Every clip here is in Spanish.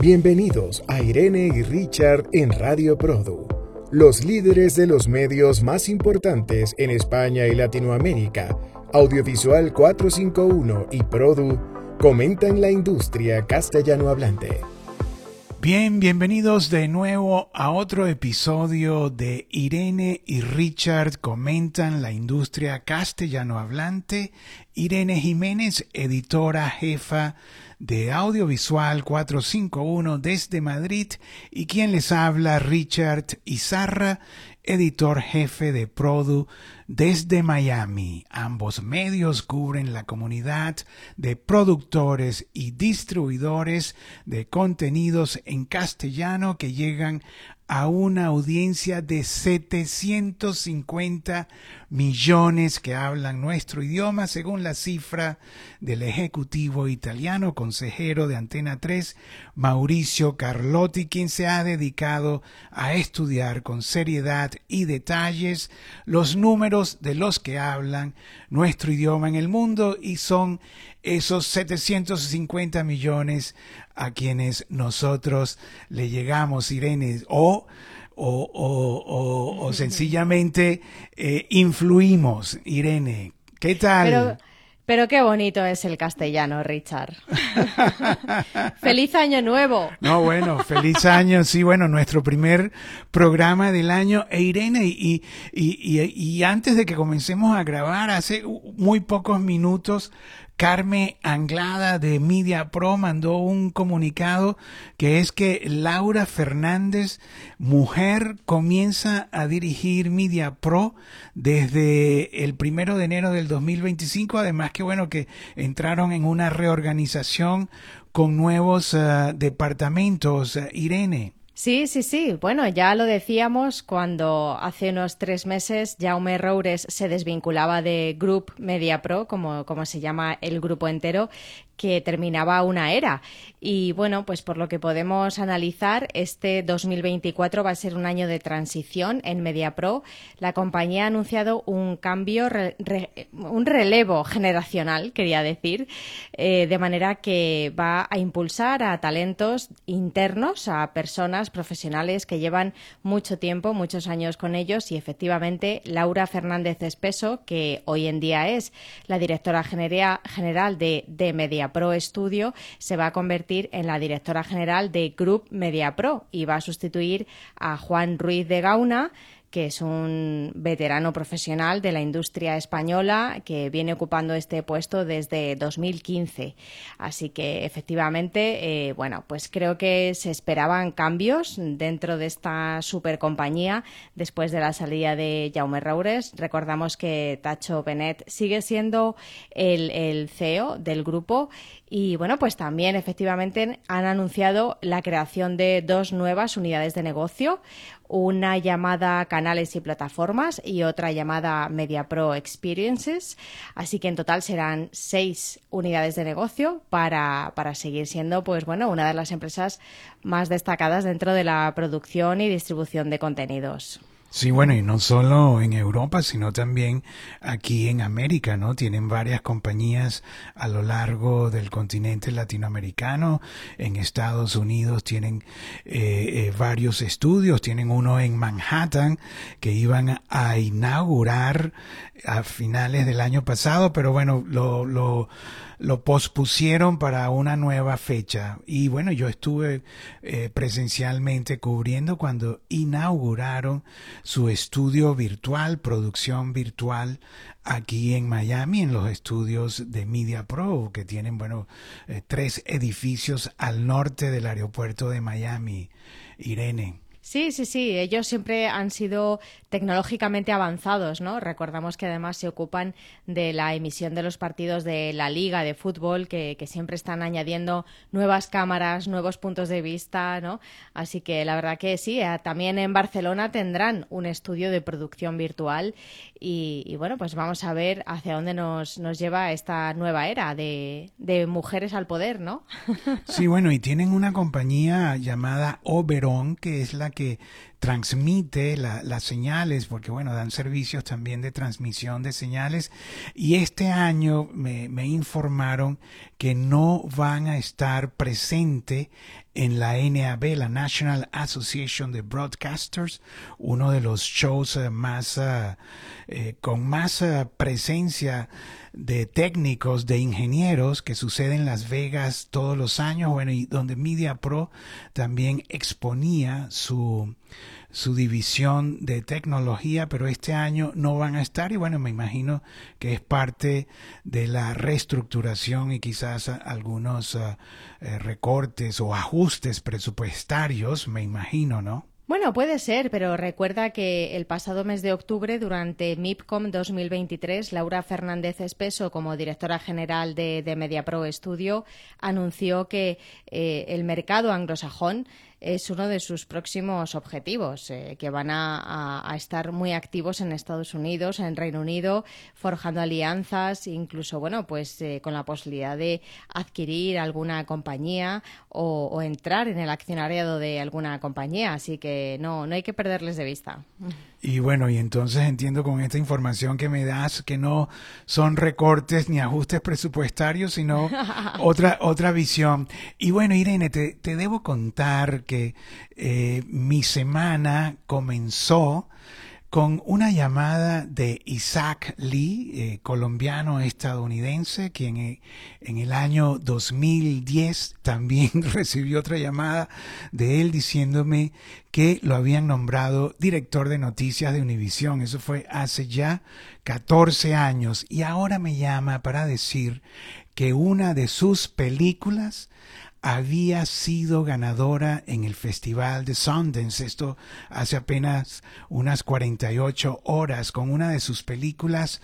Bienvenidos a Irene y Richard en Radio Produ, los líderes de los medios más importantes en España y Latinoamérica. Audiovisual 451 y Produ comentan la industria castellano hablante. Bien, bienvenidos de nuevo a otro episodio de Irene y Richard comentan la industria castellano hablante. Irene Jiménez, editora jefa de Audiovisual 451 desde Madrid y quien les habla Richard Izarra, editor jefe de Produ desde Miami. Ambos medios cubren la comunidad de productores y distribuidores de contenidos en castellano que llegan a una audiencia de 750 millones que hablan nuestro idioma, según la cifra del ejecutivo italiano, consejero de Antena 3, Mauricio Carlotti, quien se ha dedicado a estudiar con seriedad y detalles los números de los que hablan nuestro idioma en el mundo y son esos 750 millones a quienes nosotros le llegamos, Irene, o, o, o, sencillamente eh, influimos, Irene. ¿Qué tal? Pero qué bonito es el castellano, Richard. feliz año nuevo. No, bueno, feliz año, sí, bueno, nuestro primer programa del año. E Irene, y, y, y antes de que comencemos a grabar, hace muy pocos minutos Carmen Anglada de Media Pro mandó un comunicado que es que Laura Fernández, mujer, comienza a dirigir Media Pro desde el primero de enero del 2025. Además que bueno que entraron en una reorganización con nuevos eh, departamentos. Irene. Sí, sí, sí. Bueno, ya lo decíamos cuando hace unos tres meses Jaume Roures se desvinculaba de Group Media Pro, como, como se llama el grupo entero, que terminaba una era. Y bueno, pues por lo que podemos analizar, este 2024 va a ser un año de transición en MediaPro. La compañía ha anunciado un cambio, un relevo generacional, quería decir, eh, de manera que va a impulsar a talentos internos, a personas profesionales que llevan mucho tiempo, muchos años con ellos y efectivamente Laura Fernández Espeso, que hoy en día es la directora general de, de Pro Studio, se va a convertir en la directora general de Group Media Pro y va a sustituir a Juan Ruiz de Gauna, que es un veterano profesional de la industria española que viene ocupando este puesto desde 2015. Así que efectivamente, eh, bueno, pues creo que se esperaban cambios dentro de esta supercompañía después de la salida de Jaume Roures. Recordamos que Tacho Benet sigue siendo el, el CEO del grupo y bueno, pues también efectivamente han anunciado la creación de dos nuevas unidades de negocio, una llamada canales y plataformas y otra llamada Media Pro Experiences. Así que en total serán seis unidades de negocio para, para seguir siendo, pues bueno, una de las empresas más destacadas dentro de la producción y distribución de contenidos. Sí, bueno, y no solo en Europa, sino también aquí en América, ¿no? Tienen varias compañías a lo largo del continente latinoamericano. En Estados Unidos tienen eh, eh, varios estudios. Tienen uno en Manhattan que iban a inaugurar a finales del año pasado, pero bueno, lo, lo lo pospusieron para una nueva fecha. Y bueno, yo estuve eh, presencialmente cubriendo cuando inauguraron su estudio virtual, producción virtual aquí en Miami, en los estudios de Media Pro, que tienen, bueno, eh, tres edificios al norte del aeropuerto de Miami. Irene. Sí, sí, sí. Ellos siempre han sido tecnológicamente avanzados, ¿no? Recordamos que además se ocupan de la emisión de los partidos de la Liga de Fútbol, que, siempre están añadiendo nuevas cámaras, nuevos puntos de vista, ¿no? Así que la verdad que sí. Eh, también en Barcelona tendrán un estudio de producción virtual y, bueno, pues vamos a ver hacia dónde nos, nos lleva esta nueva era de, de mujeres al poder, ¿no? Sí, bueno, y tienen una compañía llamada Oberon, que es la que transmite las señales, porque bueno, dan servicios también de transmisión de señales. Y este año me, informaron que no van a estar presente en la NAB, la National Association de Broadcasters, uno de los shows eh, más eh, eh, con más presencia de técnicos, de ingenieros que sucede en Las Vegas todos los años, bueno, y donde Media Pro también exponía su su división de tecnología, pero este año no van a estar y bueno, me imagino que es parte de la reestructuración y quizás algunos ah, eh, recortes o ajustes presupuestarios, me imagino, ¿no? Bueno, puede ser, pero recuerda que el pasado mes de octubre, durante MIPCOM 2023, Laura Fernández Espeso, como directora general de, MediaPro Studio, anunció que eh, el mercado anglosajón es uno de sus próximos objetivos, eh, que van a, estar muy activos en Estados Unidos, en Reino Unido, forjando alianzas, incluso, bueno, pues eh, con la posibilidad de adquirir alguna compañía o, entrar en el accionariado de alguna compañía. Así que no, no hay que perderles de vista. Y bueno, y entonces entiendo con esta información que me das que no son recortes ni ajustes presupuestarios, sino otra, otra visión. Y bueno, Irene, te, te debo contar que eh, mi semana comenzó con una llamada de Isaac Lee, eh, colombiano estadounidense, quien eh, en el año 2010 también recibió otra llamada de él diciéndome que lo habían nombrado director de noticias de Univisión. Eso fue hace ya 14 años y ahora me llama para decir que una de sus películas había sido ganadora en el Festival de Sundance, esto hace apenas unas 48 horas, con una de sus películas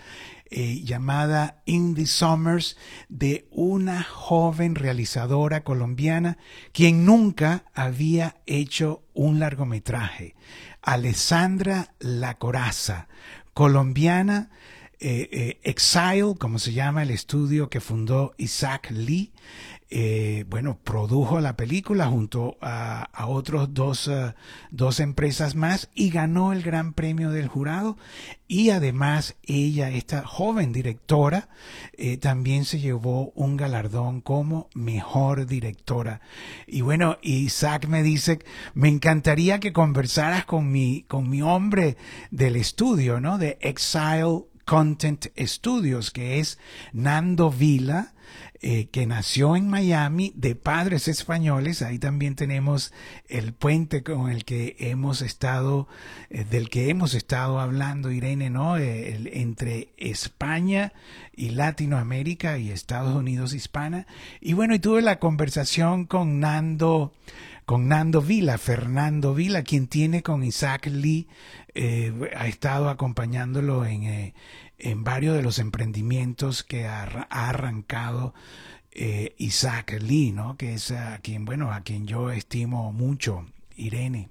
eh, llamada In the Summers de una joven realizadora colombiana quien nunca había hecho un largometraje, Alessandra La Coraza, colombiana, eh, eh, Exile, como se llama el estudio que fundó Isaac Lee, eh, bueno, produjo la película junto a, otros dos, eh, dos, empresas más y ganó el gran premio del jurado. Y además ella, esta joven directora, eh, también se llevó un galardón como mejor directora. Y bueno, Isaac me dice, me encantaría que conversaras con mi, con mi hombre del estudio, ¿no? De Exile Content Studios, que es Nando Vila eh, que nació en Miami de padres españoles. Ahí también tenemos el puente con el que hemos estado, eh, del que hemos estado hablando, Irene, ¿no? Eh, entre España y Latinoamérica y Estados Unidos hispana. Y bueno, y tuve la conversación con Nando con Nando Vila, Fernando Vila, quien tiene con Isaac Lee, ha estado acompañándolo en, en varios de los emprendimientos que ha, arrancado eh, Isaac Lee, ¿no? que es a quien, bueno, a quien yo estimo mucho, Irene.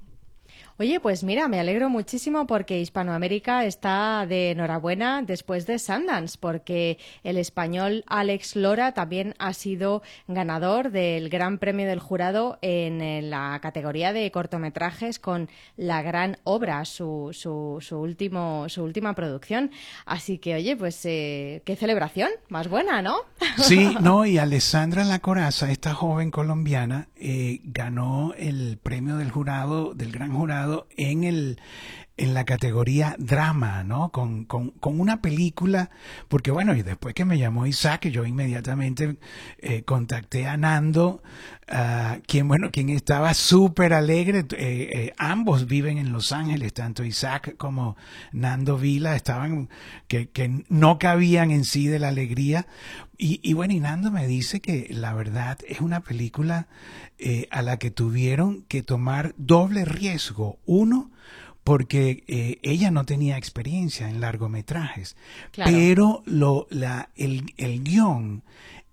Oye, pues mira, me alegro muchísimo porque Hispanoamérica está de enhorabuena después de Sundance, porque el español Alex Lora también ha sido ganador del Gran Premio del Jurado en la categoría de cortometrajes con La Gran Obra, su, su, su último, su última producción. Así que, oye, pues eh, qué celebración, más buena, ¿no? Sí, no, y Alessandra La Coraza, esta joven colombiana, eh, ganó el premio del jurado, del gran jurado en el en la categoría drama, ¿no? Con, con, con, una película, porque bueno, y después que me llamó Isaac, yo inmediatamente eh, contacté a Nando, uh, quien, bueno, quien estaba súper alegre, eh, eh, ambos viven en Los Ángeles, tanto Isaac como Nando Vila, estaban, que, que no cabían en sí de la alegría, y, y, bueno, y Nando me dice que la verdad es una película a la que tuvieron que tomar doble riesgo. Uno, porque eh, ella no tenía experiencia en largometrajes, pero lo, la, el, el guion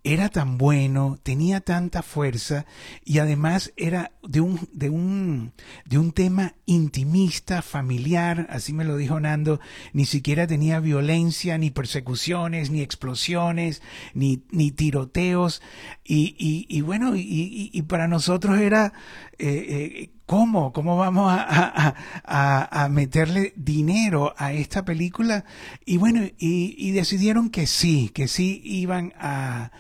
era tan bueno, tenía tanta fuerza y además era de un, de un, de un tema intimista, familiar, así me lo dijo Nando, ni siquiera tenía violencia, ni persecuciones, ni explosiones, ni, ni tiroteos, y, y, y bueno, y, y, para nosotros era eh, eh, ¿cómo? ¿Cómo vamos a, a, a, meterle dinero a esta película? Y bueno, y, y decidieron que sí, que sí iban a,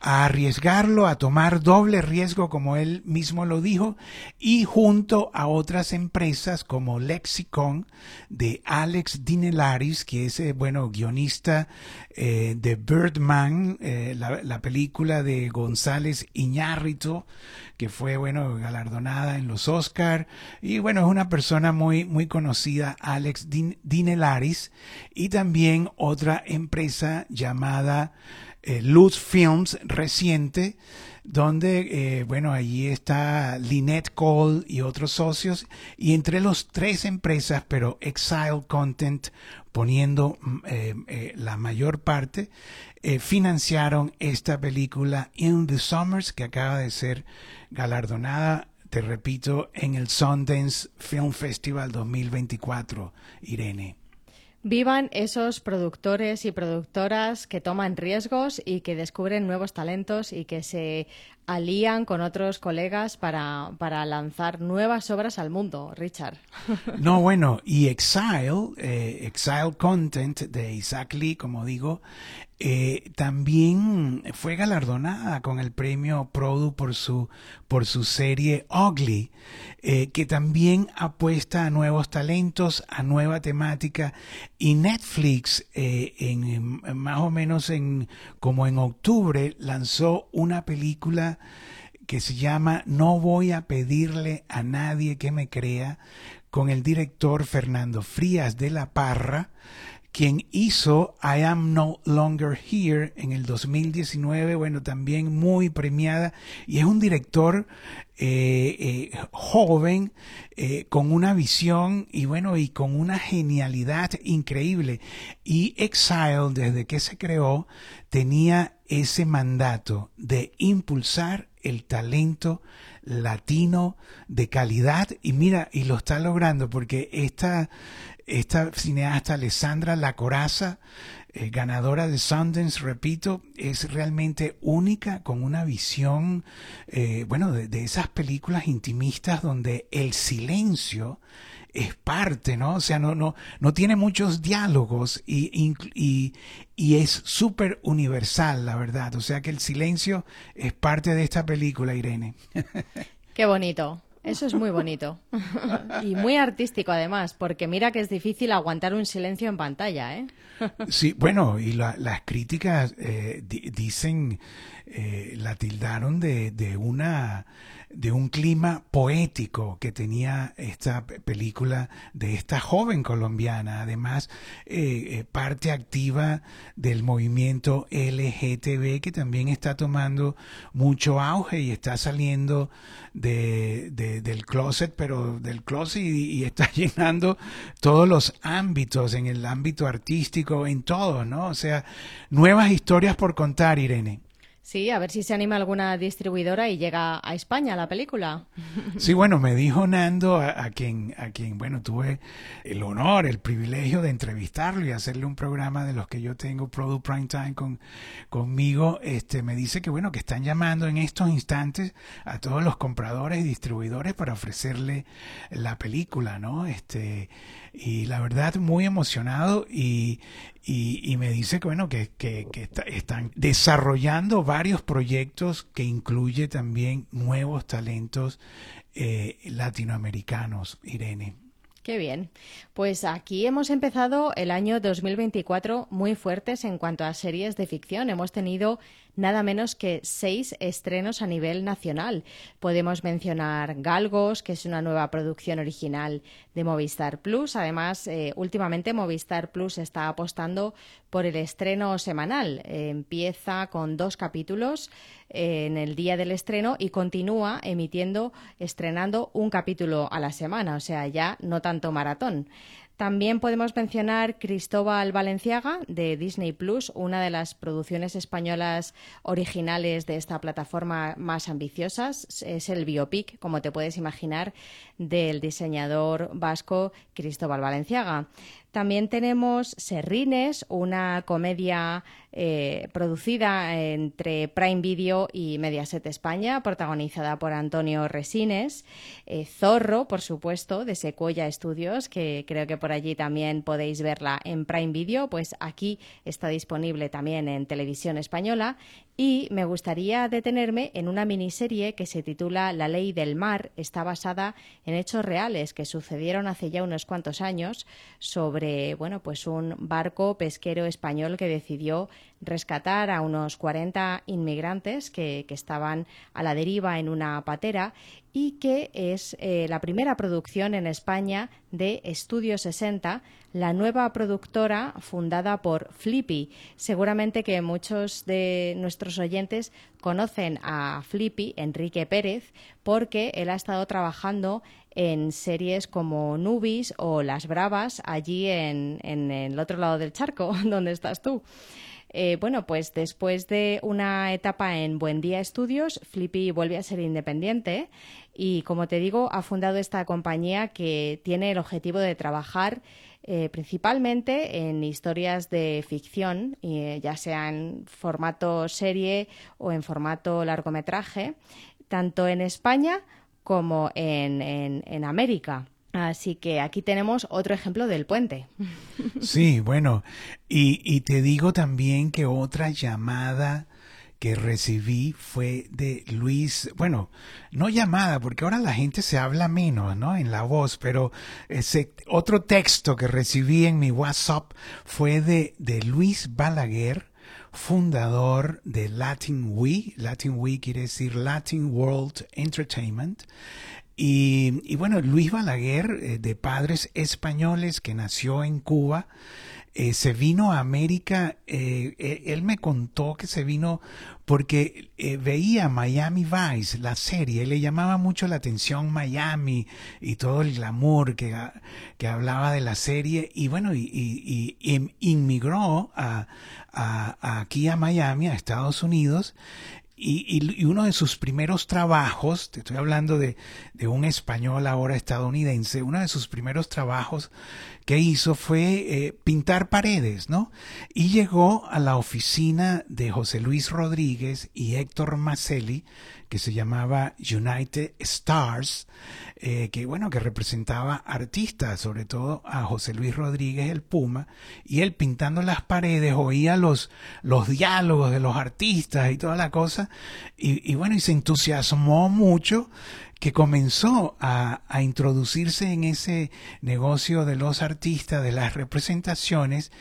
a arriesgarlo, a tomar doble riesgo, como él mismo lo dijo, y junto a otras empresas como Lexicon de Alex Dinelaris, que es, eh, bueno, guionista eh, de Birdman, eh, la, la, película de González Iñárritu, que fue, bueno, galardonada en los Oscar, y bueno, es una persona muy, muy conocida, Alex Dinelaris, y también otra empresa llamada eh, Luz Films reciente, donde, eh, bueno, allí está Lynette Cole y otros socios, y entre los tres empresas, pero Exile Content poniendo mm, eh, la mayor parte, financiaron esta película In the Summers, que acaba de ser galardonada te repito, en el Sundance Film Festival 2024, Irene. Vivan esos productores y productoras que toman riesgos y que descubren nuevos talentos y que se alían con otros colegas para, para lanzar nuevas obras al mundo, Richard. No, bueno, y Exile, eh, Exile Content de Isaac Lee, como digo, eh, también fue galardonada con el premio Produ por su, por su serie Ugly, eh, que también apuesta a nuevos talentos, a nueva temática. Y Netflix, eh, en, más o menos en, como en octubre, lanzó una película que se llama No voy a pedirle a nadie que me crea, con el director Fernando Frías de la Parra, quien hizo I Am No Longer Here en el 2019, bueno, también muy premiada, y es un director eh, eh, joven, eh, con una visión y bueno, y con una genialidad increíble. Y Exile, desde que se creó, tenía ese mandato de impulsar el talento latino de calidad y mira, y lo está logrando porque esta, esta cineasta Alessandra La Coraza, eh, ganadora de Sundance, repito, es realmente única con una visión, eh, bueno, de, esas películas intimistas donde el silencio es parte, ¿no? O sea, no, no, no tiene muchos diálogos y, y, y es súper universal, la verdad. O sea que el silencio es parte de esta película, Irene. Qué bonito. Eso es muy bonito. y muy artístico además, porque mira que es difícil aguantar un silencio en pantalla, ¿eh? sí, bueno, y las críticas eh, dicen, eh, la tildaron de, de una de un clima poético que tenía esta película de esta joven colombiana, además eh, parte activa del movimiento LGTB que también está tomando mucho auge y está saliendo de, del closet, pero del closet y, está llenando todos los ámbitos, en el ámbito artístico, en todo, ¿no? O sea, nuevas historias por contar, Irene. Sí, a ver si se anima alguna distribuidora y llega a España la película. Sí, bueno, me dijo Nando, a, quien, a quien, bueno, tuve el honor, el privilegio de entrevistarlo y hacerle un programa de los que yo tengo, Product Prime Time, con, conmigo, este, me dice que, bueno, que están llamando en estos instantes a todos los compradores y distribuidores para ofrecerle la película, ¿no? Este, y la verdad muy emocionado y, y, me dice que bueno que, que, están desarrollando varios proyectos que incluye también nuevos talentos eh, latinoamericanos, Irene. Qué bien. Pues aquí hemos empezado el año 2024 muy fuertes en cuanto a series de ficción. Hemos tenido nada menos que seis estrenos a nivel nacional. Podemos mencionar Galgos, que es una nueva producción original de Movistar Plus. Además, eh, últimamente Movistar Plus está apostando por el estreno semanal. empieza con dos capítulos eh, en el día del estreno y continúa emitiendo, estrenando un capítulo a la semana, o sea, ya no tanto maratón. También podemos mencionar Cristóbal Valenciaga de Disney Plus, una de las producciones españolas originales de esta plataforma más ambiciosas. Es el biopic, como te puedes imaginar, del diseñador vasco Cristóbal Valenciaga. También tenemos Serrines, una comedia eh, producida entre Prime Video y Mediaset España, protagonizada por Antonio Resines. Eh, Zorro, por supuesto, de Secuoya Studios, que creo que por allí también podéis verla en Prime Video, pues aquí está disponible también en televisión española. Y me gustaría detenerme en una miniserie que se titula La Ley del Mar. Está basada en hechos reales que sucedieron hace ya unos cuantos años sobre, bueno, pues un barco pesquero español que decidió rescatar a unos 40 inmigrantes que, estaban a la deriva en una patera y que es eh, la primera producción en España de Estudio 60, la nueva productora fundada por Flippy. Seguramente que muchos de nuestros oyentes conocen a Flippy, Enrique Pérez, porque él ha estado trabajando en series como Nubis o Las Bravas, allí en, en el otro lado del charco, donde estás tú. Eh, bueno, pues después de una etapa en Buen Día Estudios, Flippy vuelve a ser independiente y, como te digo, ha fundado esta compañía que tiene el objetivo de trabajar eh, principalmente en historias de ficción, eh, ya sea en formato serie o en formato largometraje, tanto en España como en América. Así que aquí tenemos otro ejemplo del puente. Sí, bueno, y, te digo también que otra llamada que recibí fue de Luis, bueno, no llamada, porque ahora la gente se habla menos, ¿no? En la voz, pero ese otro texto que recibí en mi WhatsApp fue de, de Luis Balaguer, fundador de Latin We. Latin We quiere decir Latin World Entertainment. Y, bueno, Luis Balaguer, eh, de padres españoles que nació en Cuba, eh, se vino a América, eh, él me contó que se vino porque veía Miami Vice, la serie, le llamaba mucho la atención Miami y todo el glamour que, que hablaba de la serie y bueno, y, y, inmigró a, a, aquí a Miami, a Estados Unidos y, uno de sus primeros trabajos, te estoy hablando de, de, un español ahora estadounidense, uno de sus primeros trabajos que hizo fue eh, pintar paredes, ¿no? Y llegó a la oficina de José Luis Rodríguez y Héctor Macelli, que se llamaba United Stars, eh, que bueno, que representaba artistas, sobre todo a José Luis Rodríguez el Puma, y él pintando las paredes oía los, los diálogos de los artistas y toda la cosa, y, y bueno, y se entusiasmó mucho que comenzó a, a, introducirse en ese negocio de los artistas, de las representaciones,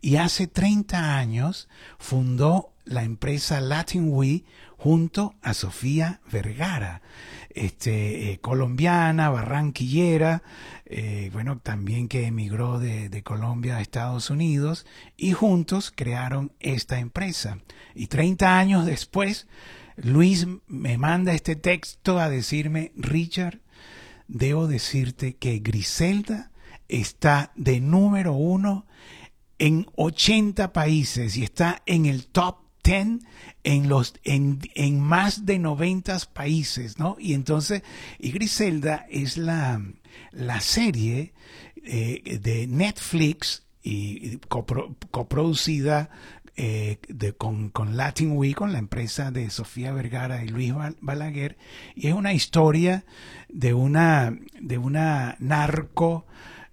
y hace 30 años fundó la empresa Latin We junto a Sofía Vergara, este, eh, colombiana, barranquillera, eh, bueno, también que emigró de, Colombia a Estados Unidos, y juntos crearon esta empresa. Y 30 años después, Luis me manda este texto a decirme, Richard, debo decirte que Griselda está de número uno en 80 países y está en el top en, los, en, en más de 90 países, ¿no? Y entonces, y Griselda es la, la serie eh, de Netflix y coproducida eh, de, con, con, Latin Week, con la empresa de Sofía Vergara y Luis Balaguer, y es una historia de una, de una narco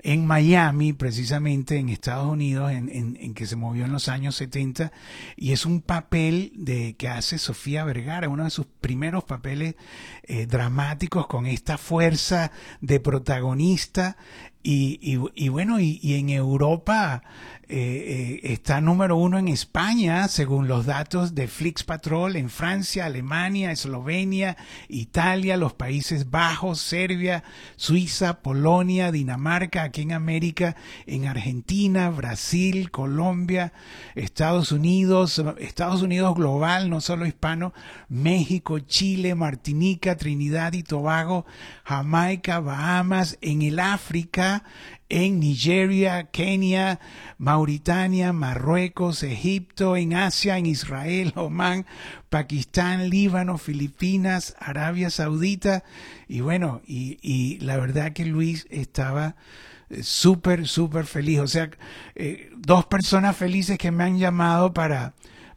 en Miami, precisamente en Estados Unidos, en, en, que se movió en los años 70, y es un papel de que hace Sofía Vergara, uno de sus primeros papeles eh, dramáticos con esta fuerza de protagonista y, y, bueno, y, en Europa eh, eh, está número uno en España, según los datos de Flix Patrol, en Francia, Alemania, Eslovenia, Italia, los Países Bajos, Serbia, Suiza, Polonia, Dinamarca, aquí en América, en Argentina, Brasil, Colombia, Estados Unidos, Estados Unidos global, no solo hispano, México, Chile, Martinica, Trinidad y Tobago, Jamaica, Bahamas, en el África, en Nigeria, Kenia, Mauritania, Marruecos, Egipto, en Asia, en Israel, Oman, Pakistán, Líbano, Filipinas, Arabia Saudita. Y bueno, y, y la verdad que Luis estaba eh, súper, súper feliz. O sea, eh, dos personas felices que me han llamado para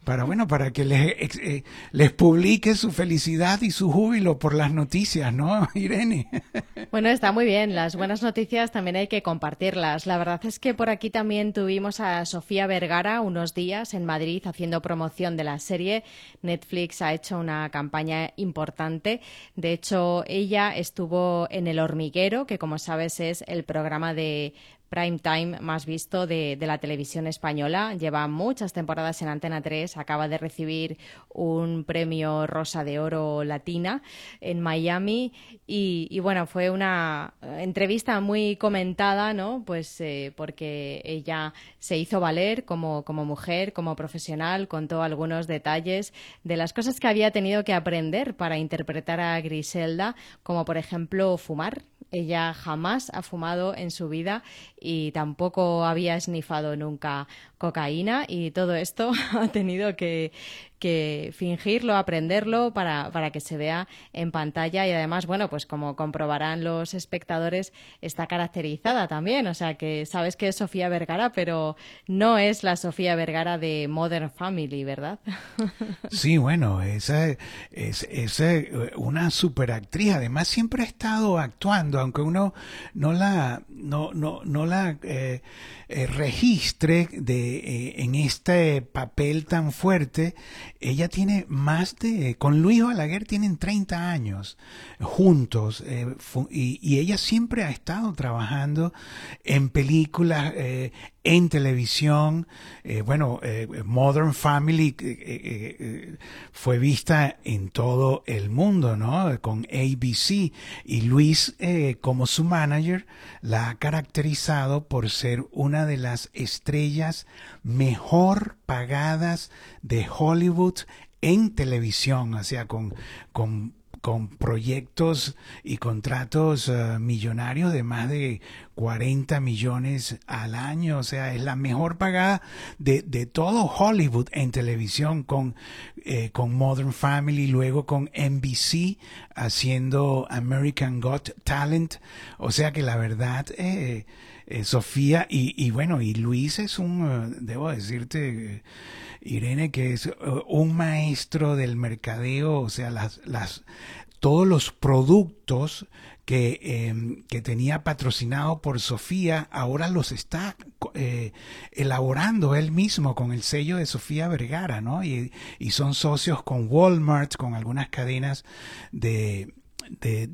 para bueno, para que les, eh, les publique su felicidad y su júbilo por las noticias, ¿no, Irene? Bueno, está muy bien. Las buenas noticias también hay que compartirlas. La verdad es que por aquí también tuvimos a Sofía Vergara unos días en Madrid haciendo promoción de la serie. Netflix ha hecho una campaña importante. De hecho, ella estuvo en El Hormiguero, que como sabes es el programa de prime time más visto de, la televisión española. Lleva muchas temporadas en Antena 3. Acaba de recibir un premio Rosa de Oro Latina en Miami. Y, bueno, fue una entrevista muy comentada, ¿no? Pues eh, porque ella se hizo valer como, como mujer, como profesional, contó algunos detalles de las cosas que había tenido que aprender para interpretar a Griselda, como por ejemplo fumar ella jamás ha fumado en su vida y tampoco había esnifado nunca cocaína y todo esto ha tenido que, que fingirlo, aprenderlo para, para, que se vea en pantalla. Y además, bueno, pues como comprobarán los espectadores, está caracterizada también, o sea que sabes que es Sofía Vergara, pero no es la Sofía Vergara de Modern Family, ¿verdad? Sí, bueno, esa es, es una superactriz, además siempre ha estado actuando, aunque uno no la, no, no, no la eh, eh, registre de, eh, en este papel tan fuerte, ella tiene más de, con Luis Balaguer tienen 30 años juntos y, y, ella siempre ha estado trabajando en películas, en televisión. Eh, bueno, eh, Modern Family eh, fue vista en todo el mundo, ¿no? Con ABC. Y Luis, como su manager, la ha caracterizado por ser una de las estrellas mejor pagadas de Hollywood en televisión, o sea, con, con con proyectos y contratos eh, millonarios de más de 40 millones al año, o sea, es la mejor pagada de, de todo Hollywood en televisión con, eh, con Modern Family, luego con NBC haciendo American Got Talent, o sea que la verdad, eh, Sofía y, y, bueno, y Luis es un, debo decirte, Irene, que es uh, un maestro del mercadeo, o sea, las, las, todos los productos que, em, que tenía patrocinado por Sofía, ahora los está eh, elaborando él mismo con el sello de Sofía Vergara, ¿no? Y, y son socios con Walmart, con algunas cadenas de, de,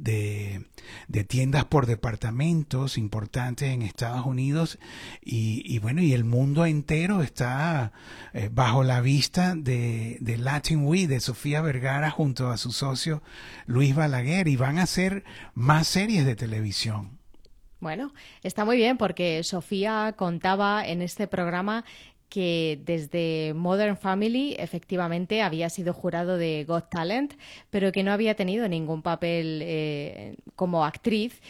de, tiendas por departamentos importantes en Estados Unidos y, bueno, y el mundo entero está eh, bajo la vista de, de Latin Week de Sofía Vergara junto a su socio Luis Balaguer y van a hacer más series de televisión. Bueno, está muy bien porque Sofía contaba en este programa que desde Modern Family efectivamente había sido jurado de Got Talent, pero que no había tenido ningún papel eh, como actriz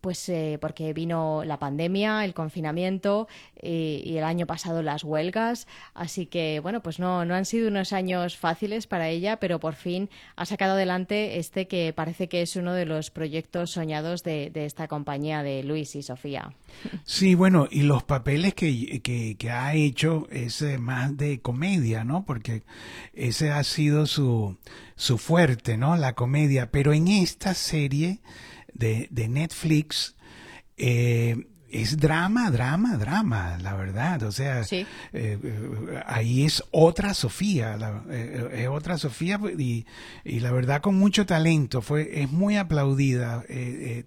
pues eh, porque vino la pandemia, el confinamiento y el año pasado las huelgas, así que bueno, pues no, no han sido unos años fáciles para ella, pero por fin ha sacado adelante este que parece que es uno de los proyectos soñados de, esta compañía de Luis y Sofía. Sí, bueno, y los papeles que, que, ha hecho es eh, más de comedia, ¿no? Porque ese ha sido su, su fuerte, ¿no? La comedia, pero en esta serie de, Netflix, eh, es drama, drama, drama, la verdad. O sea, eh, eh, ahí es otra Sofía, es otra Sofía y, y, la verdad con mucho talento. Fue, es muy aplaudida,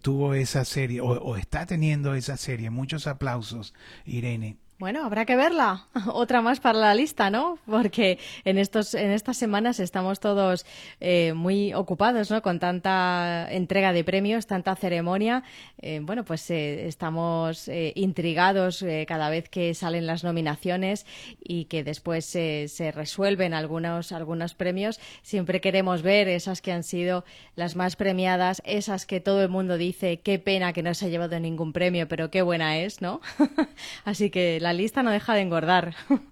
tuvo esa serie, o, está teniendo esa serie. Muchos aplausos, Irene. Bueno, habrá que verla. Otra más para la lista, ¿no? Porque en estos, en estas semanas estamos todos eh, muy ocupados, ¿no? Con tanta entrega de premios, tanta ceremonia. Eh, bueno, pues eh, estamos intrigados cada vez que salen las nominaciones y que después se resuelven algunos, algunos premios. Siempre queremos ver esas que han sido las más premiadas, esas que todo el mundo dice qué pena que no se ha llevado ningún premio, pero qué buena es, ¿no? Así que la lista no deja de engordar.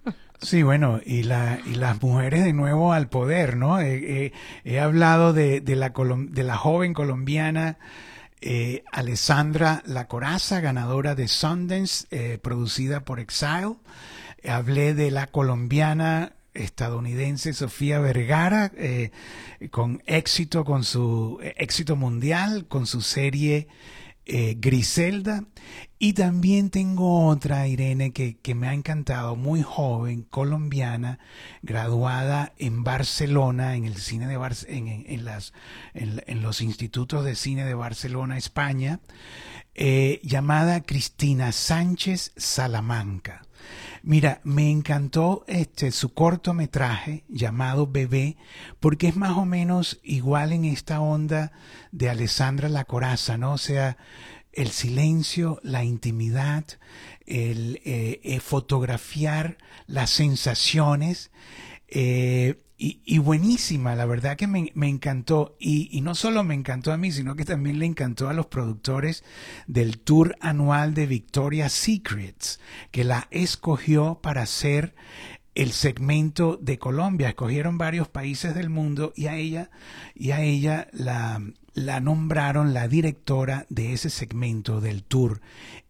Sí, bueno, y, la, y las mujeres de nuevo al poder, ¿no? he hablado de, la, joven colombiana eh, Alessandra La Coraza, ganadora de Sundance, eh, producida por Exile. Hablé de la colombiana estadounidense Sofía Vergara, eh, con éxito, con su éxito mundial, con su serie eh, Griselda. Y también tengo otra, Irene, que, que, me ha encantado, muy joven, colombiana, graduada en Barcelona, en el cine de en, en, las, en, los institutos de cine de Barcelona, España, eh, llamada Cristina Sánchez Salamanca. Mira, me encantó este su cortometraje llamado Bebé, porque es más o menos igual en esta onda de Alessandra La Coraza, ¿no? O sea, el silencio, la intimidad, el eh, eh, fotografiar las sensaciones. Eh, y, buenísima, la verdad que me, encantó. Y, no solo me encantó a mí, sino que también le encantó a los productores del tour anual de Victoria's Secrets, que la escogió para hacer el segmento de Colombia. Escogieron varios países del mundo y a ella, y a ella la, la nombraron la directora de ese segmento del tour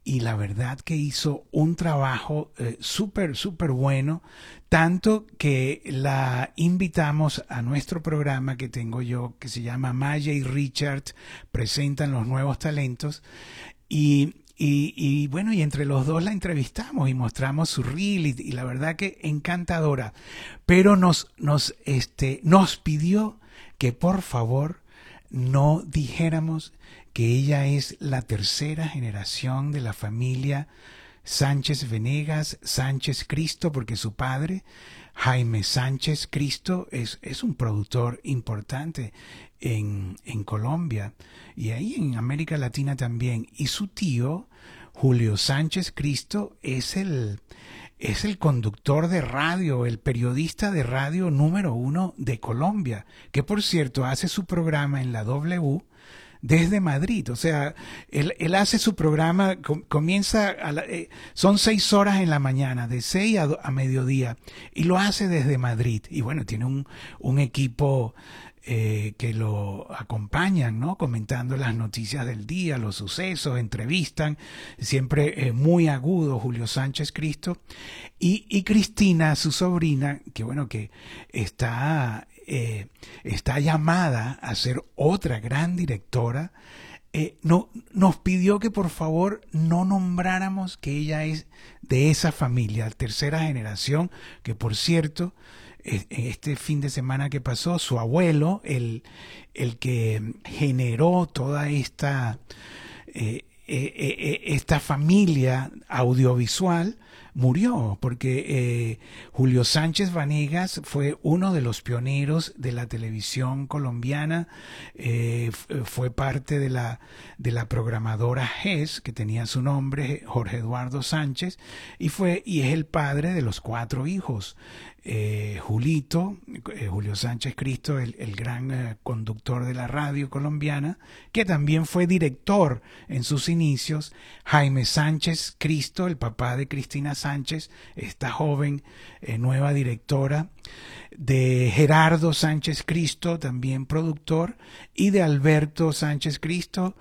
y la verdad que hizo un trabajo eh, súper, súper bueno, tanto que la invitamos a nuestro programa que tengo yo, que se llama Maya y Richard presentan los nuevos talentos y y, bueno, y entre los dos la entrevistamos y mostramos su reel y, la verdad que encantadora. Pero nos, nos, este, nos pidió que por favor no dijéramos que ella es la tercera generación de la familia Sánchez Venegas, Sánchez Cristo, porque su padre, Jaime Sánchez Cristo, es, es un productor importante en, en Colombia y ahí en América Latina también. Y su tío, Julio Sánchez Cristo, es el, es el conductor de radio, el periodista de radio número uno de Colombia, que por cierto hace su programa en la W desde Madrid. O sea, él, él hace su programa, comienza, a eh, son seis horas en la mañana, de seis a, mediodía, y lo hace desde Madrid. Y bueno, tiene un, un equipo eh, que lo acompañan, ¿no? Comentando las noticias del día, los sucesos, entrevistan, siempre eh, muy agudo Julio Sánchez Cristo. Y, y, Cristina, su sobrina, que bueno, que está, eh, está llamada a ser otra gran directora, no, nos pidió que por favor no nombráramos que ella es de esa familia, tercera generación, que por cierto, este fin de semana que pasó, su abuelo, el, el que generó toda esta, eh, eh, eh, esta familia audiovisual, murió, porque Julio Sánchez Vanegas fue uno de los pioneros de la televisión colombiana, fue parte de la, de la programadora GES, que tenía su nombre, Jorge Eduardo Sánchez, y, fue, y es el padre de los cuatro hijos. Eh, Julito, eh, Julio Sánchez Cristo, el, gran eh, conductor de la radio colombiana, que también fue director en sus inicios, Jaime Sánchez Cristo, el papá de Cristina Sánchez, esta joven nueva directora, de Gerardo Sánchez Cristo, también productor, y de Alberto Sánchez Cristo,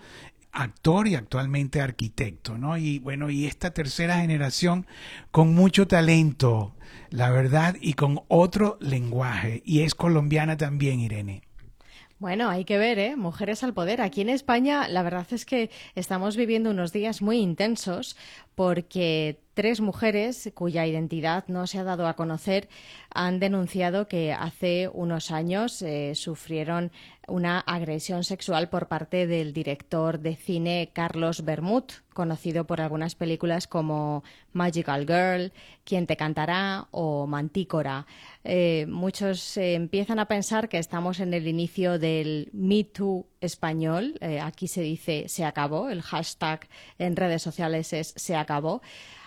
actor y actualmente arquitecto, ¿no? Y bueno, y esta tercera generación con mucho talento, la verdad, y con otro lenguaje. Y es colombiana también, Irene. Bueno, hay que ver, ¿eh? Mujeres al poder. Aquí en España, la verdad es que estamos viviendo unos días muy intensos porque Tres mujeres cuya identidad no se ha dado a conocer han denunciado que hace unos años eh, sufrieron una agresión sexual por parte del director de cine Carlos Bermud, conocido por algunas películas como Magical Girl, Quién te cantará o Mantícora. Eh, muchos eh, empiezan a pensar que estamos en el inicio del Me Too español. aquí se dice se acabó, el hashtag en redes sociales es se acabó.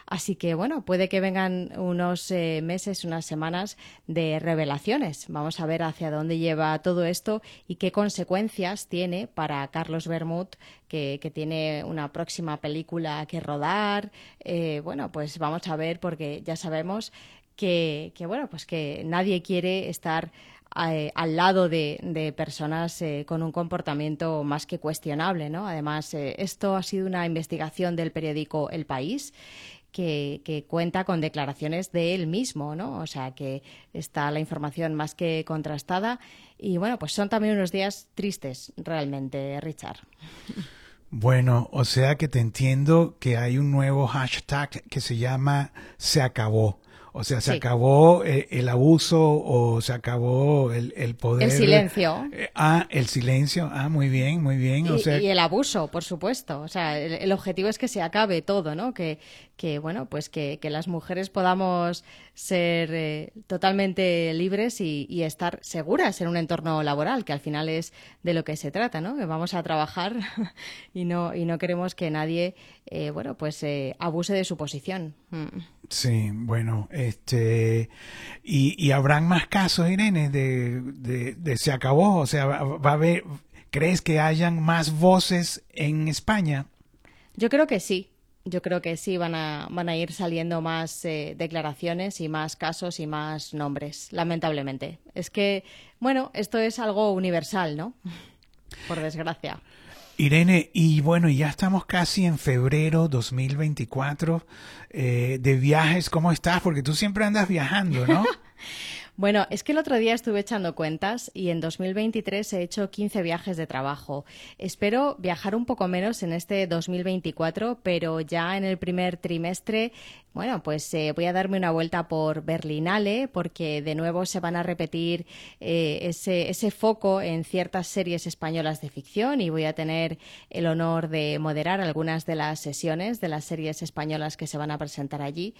Así que bueno, puede que vengan unos eh, meses, unas semanas de revelaciones. Vamos a ver hacia dónde lleva todo esto y qué consecuencias tiene para Carlos Bermud, que, tiene una próxima película que rodar. Eh, bueno, pues vamos a ver porque ya sabemos que, bueno, pues que nadie quiere estar eh, al lado de, personas con un comportamiento más que cuestionable, ¿no? Además, esto ha sido una investigación del periódico El País que, cuenta con declaraciones de él mismo, ¿no? O sea, que está la información más que contrastada. Y bueno, pues son también unos días tristes, realmente, Richard. Bueno, o sea que te entiendo que hay un nuevo hashtag que se llama Se acabó. O sea, se acabó eh, el abuso o se acabó el, el poder. El silencio. Eh, ah, el silencio. Ah, muy bien, muy bien. Y, y el abuso, por supuesto. O sea, el, objetivo es que se acabe todo, ¿no? Que, que bueno, pues que, que las mujeres podamos ser eh, totalmente libres y, y, estar seguras en un entorno laboral, que al final es de lo que se trata, ¿no? Que vamos a trabajar y no, y no queremos que nadie, bueno, pues abuse de su posición. Mm. Sí, bueno, este, y, y habrán más casos, Irene, de, de, se acabó, o sea, va, a haber, ¿crees que hayan más voces en España? Yo creo que sí, yo creo que sí van a, van a ir saliendo más eh, declaraciones y más casos y más nombres, lamentablemente. Es que, bueno, esto es algo universal, ¿no? Por desgracia. Irene, y bueno, ya estamos casi en febrero 2024 eh, de viajes. ¿Cómo estás? Porque tú siempre andas viajando, ¿no? Bueno, es que el otro día estuve echando cuentas y en 2023 he hecho 15 viajes de trabajo. Espero viajar un poco menos en este 2024, pero ya en el primer trimestre bueno, pues eh, voy a darme una vuelta por Berlinale porque de nuevo se van a repetir eh, ese, ese, foco en ciertas series españolas de ficción y voy a tener el honor de moderar algunas de las sesiones de las series españolas que se van a presentar allí.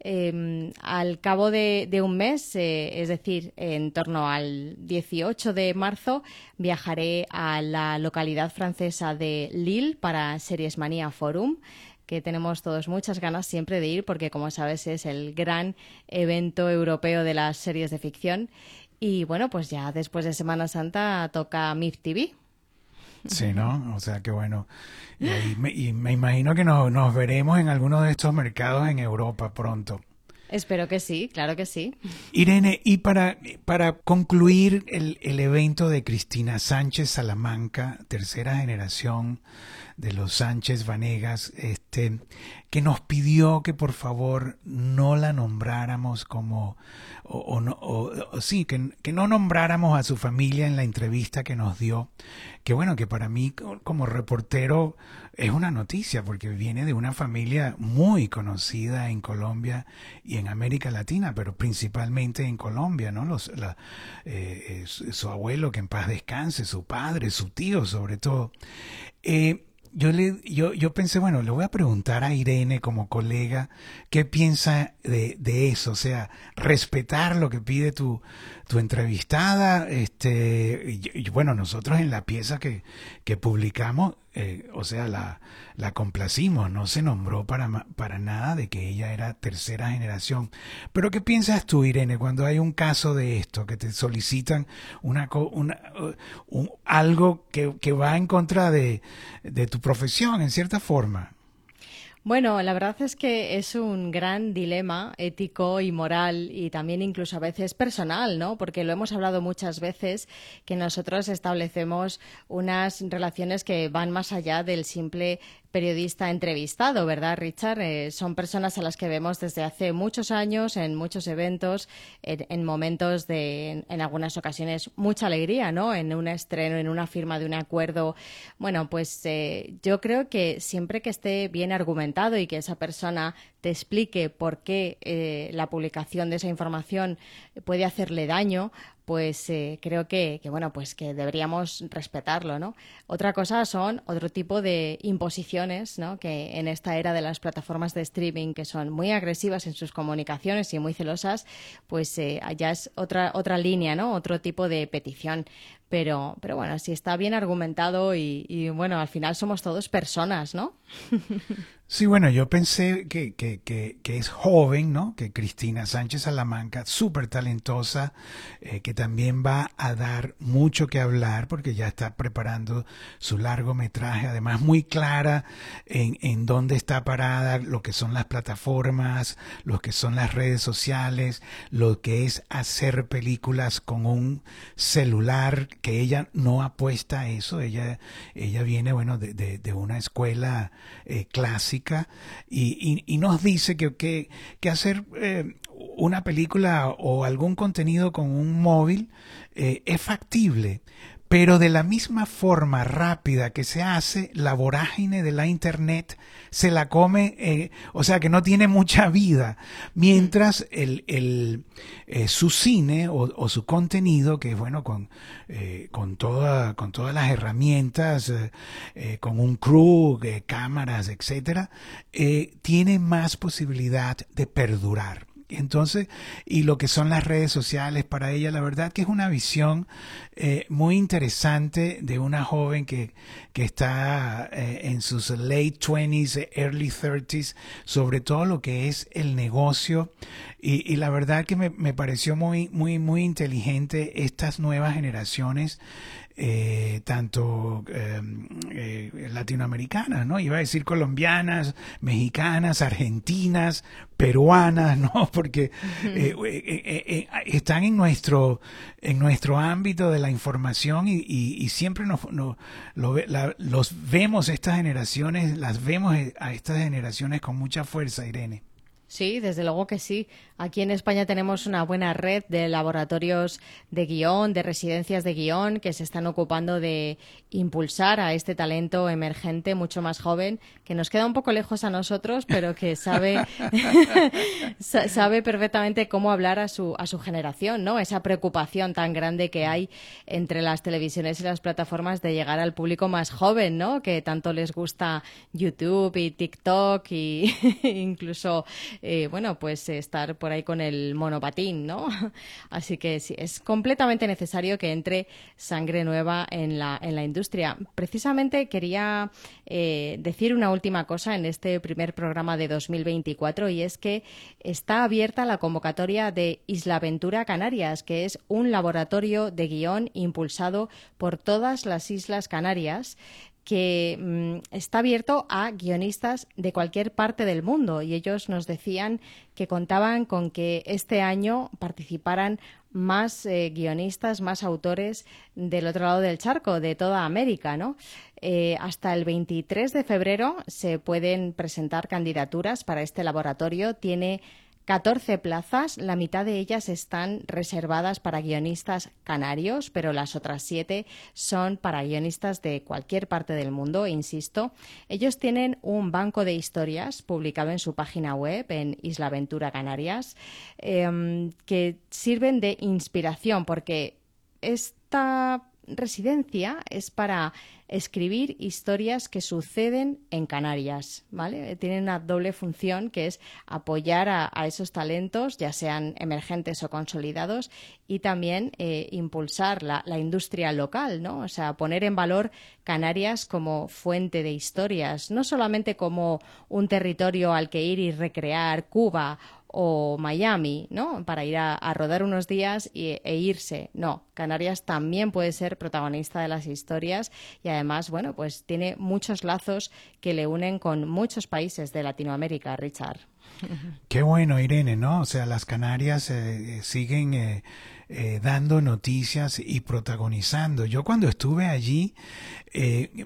Em, al cabo de, un mes, eh, es decir, en torno al 18 de marzo, viajaré a la localidad francesa de Lille para Series Manía Forum que tenemos todos muchas ganas siempre de ir porque, como sabes, es el gran evento europeo de las series de ficción. Y bueno, pues ya después de Semana Santa toca MIF TV. Sí, ¿no? O sea, que bueno. Y, me, y me, imagino que nos, nos veremos en alguno de estos mercados en Europa pronto. Espero que sí, claro que sí. Irene, y para, para concluir el, el evento de Cristina Sánchez Salamanca, tercera generación de los Sánchez Vanegas, este, que nos pidió que por favor no la nombráramos como, o, no, o, sí, que, que, no nombráramos a su familia en la entrevista que nos dio, que bueno, que para mí como reportero es una noticia porque viene de una familia muy conocida en Colombia y en América Latina, pero principalmente en Colombia, ¿no? Los, la, eh, su abuelo, que en paz descanse, su padre, su tío sobre todo. Eh, yo, le, yo, yo pensé, bueno, le voy a preguntar a Irene como colega qué piensa de, de eso, o sea, respetar lo que pide tu, tu entrevistada, este, y, bueno, nosotros en la pieza que, que publicamos, eh, o sea, la, la complacimos, no se nombró para, para nada de que ella era tercera generación. Pero ¿qué piensas tú, Irene, cuando hay un caso de esto, que te solicitan una, una un, algo que, que va en contra de, de tu profesión, en cierta forma? Bueno, la verdad es que es un gran dilema ético y moral y también incluso a veces personal, ¿no? Porque lo hemos hablado muchas veces que nosotros establecemos unas relaciones que van más allá del simple periodista entrevistado, ¿verdad, Richard? Eh, son personas a las que vemos desde hace muchos años en muchos eventos, en, momentos de, en, algunas ocasiones, mucha alegría, ¿no? En un estreno, en una firma de un acuerdo. Bueno, pues eh, yo creo que siempre que esté bien argumentado y que esa persona te explique por qué eh, la publicación de esa información puede hacerle daño, pues eh, creo que, bueno, pues que deberíamos respetarlo, ¿no? Otra cosa son otro tipo de imposiciones, ¿no? Que en esta era de las plataformas de streaming que son muy agresivas en sus comunicaciones y muy celosas, pues eh, ya es otra otra línea, ¿no? Otro tipo de petición. Pero, pero bueno, si está bien argumentado y, y bueno, al final somos todos personas, ¿no? Sí, bueno, yo pensé que, que, que, es joven, ¿no? Que Cristina Sánchez Salamanca, súper talentosa, eh, que también va a dar mucho que hablar porque ya está preparando su largometraje, además muy clara en, en dónde está parada, lo que son las plataformas, lo que son las redes sociales, lo que es hacer películas con un celular, que ella no apuesta a eso, ella, ella viene, bueno, de, de, de una escuela eh, clásica y, nos dice que, que, hacer eh, una película o algún contenido con un móvil eh, es factible, pero de la misma forma rápida que se hace, la vorágine de la Internet se la come, eh, o sea que no tiene mucha vida, mientras el, el eh, su cine o, su contenido, que es bueno con, eh, con, toda, con todas las herramientas, con un crew, cámaras, etcétera, tiene más posibilidad de perdurar. Entonces, y lo que son las redes sociales para ella, la verdad que es una visión eh, muy interesante de una joven que, que está eh, en sus late 20s, early 30s, sobre todo lo que es el negocio. Y, y la verdad que me, me, pareció muy, muy, muy inteligente estas nuevas generaciones eh, tanto em, eh, latinoamericanas, ¿no? Iba a decir colombianas, mexicanas, argentinas, peruanas, ¿no? Porque eh, eh, están en nuestro, en nuestro ámbito de la información y, y, siempre nos, lo, los vemos estas generaciones, las vemos a estas generaciones con mucha fuerza, Irene. Sí, desde luego que sí. Aquí en España tenemos una buena red de laboratorios de guion, de residencias de guion, que se están ocupando de impulsar a este talento emergente mucho más joven, que nos queda un poco lejos a nosotros, pero que sabe, sabe perfectamente cómo hablar a su, a su generación, ¿no? Esa preocupación tan grande que hay entre las televisiones y las plataformas de llegar al público más joven, ¿no? Que tanto les gusta YouTube y TikTok y incluso eh, bueno, pues estar por ahí con el monopatín, ¿no? Así que sí, es completamente necesario que entre sangre nueva en la, en la industria. Precisamente quería eh, decir una última cosa en este primer programa de 2024 y es que está abierta la convocatoria de Isla Ventura Canarias, que es un laboratorio de guion impulsado por todas las Islas Canarias que mm, está abierto a guionistas de cualquier parte del mundo y ellos nos decían que contaban con que este año participaran más eh, guionistas, más autores del otro lado del charco, de toda América, ¿no? Eh, hasta el 23 de febrero se pueden presentar candidaturas para este laboratorio. Tiene 14 plazas, la mitad de ellas están reservadas para guionistas canarios, pero las otras siete son para guionistas de cualquier parte del mundo, insisto. Ellos tienen un banco de historias publicado en su página web, en Isla Ventura Canarias, em, que sirven de inspiración porque esta residencia es para escribir historias que suceden en Canarias, ¿vale? Tienen una doble función que es apoyar a, esos talentos, ya sean emergentes o consolidados, y también eh, impulsar la, la, industria local, ¿no? O sea, poner en valor Canarias como fuente de historias, no solamente como un territorio al que ir y recrear Cuba o Miami, ¿no? Para ir a, rodar unos días e irse. No, Canarias también puede ser protagonista de las historias y además, bueno, pues tiene muchos lazos que le unen con muchos países de Latinoamérica, Richard. Qué bueno, Irene, ¿no? O sea, las Canarias eh, siguen eh, eh, dando noticias y protagonizando. Yo cuando estuve allí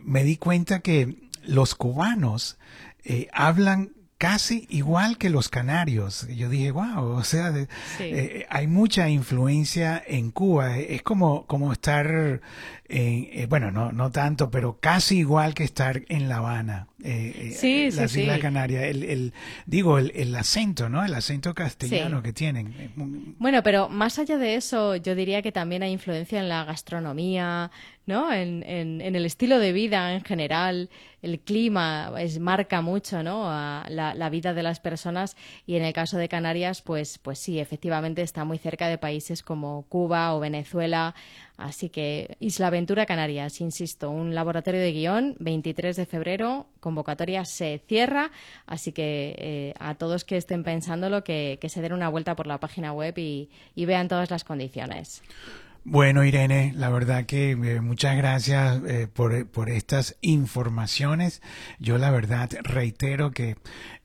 me di cuenta que los cubanos eh, hablan casi igual que los canarios. Yo dije, wow, o sea, eh, hay mucha influencia en Cuba. Es como, como estar, eh, bueno, no, no tanto, pero casi igual que estar en La Habana. Eh, sí, las Islas Canarias. El, el, digo, el, el, acento, ¿no? El acento castellano que tienen. Bueno, pero más allá de eso, yo diría que también hay influencia en la gastronomía, ¿no? En, en, el estilo de vida en general el clima es, marca mucho ¿no? la, la, vida de las personas y en el caso de Canarias, pues, pues sí, efectivamente está muy cerca de países como Cuba o Venezuela. Así que Isla Aventura Canarias, insisto, un laboratorio de guion, 23 de febrero, convocatoria se cierra, así que eh, a todos que estén pensándolo, que, que se den una vuelta por la página web y, y vean todas las condiciones. Bueno, Irene, la verdad que eh, muchas gracias eh, por, por, estas informaciones. Yo la verdad reitero que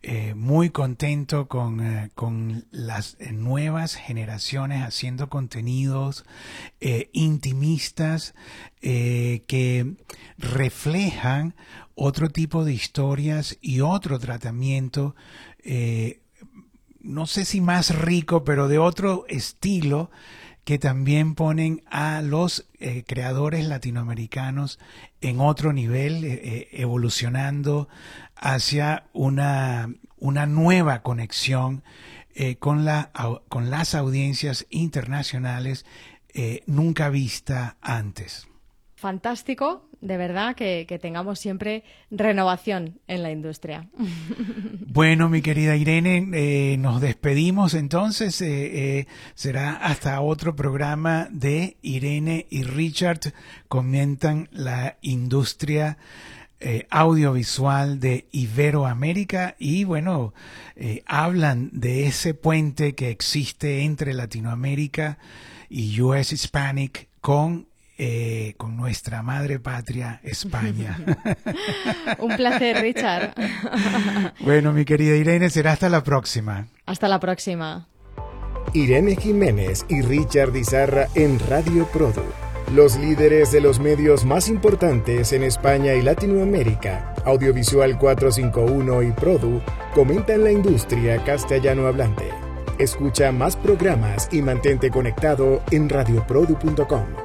eh, muy contento con, con las nuevas generaciones haciendo contenidos intimistas que reflejan otro tipo de historias y otro tratamiento no sé si más rico, pero de otro estilo que también ponen a los eh, creadores latinoamericanos en otro nivel, eh, eh, evolucionando hacia una, una nueva conexión con, la, con las audiencias internacionales nunca vista antes. Fantástico, de verdad, que, tengamos siempre renovación en la industria. Bueno, mi querida Irene, eh, nos despedimos entonces. Eh, eh, será hasta otro programa de Irene y Richard comentan la industria. audiovisual de Iberoamérica y bueno, hablan de ese puente que existe entre Latinoamérica y US Hispanic con eh, con nuestra madre patria, España. Un placer, Richard. bueno, mi querida Irene, será hasta la próxima. Hasta la próxima. Irene Jiménez y Richard Izarra en Radio Produ. Los líderes de los medios más importantes en España y Latinoamérica, Audiovisual 451 y Produ, comentan la industria castellano hablante. Escucha más programas y mantente conectado en radioprodu.com.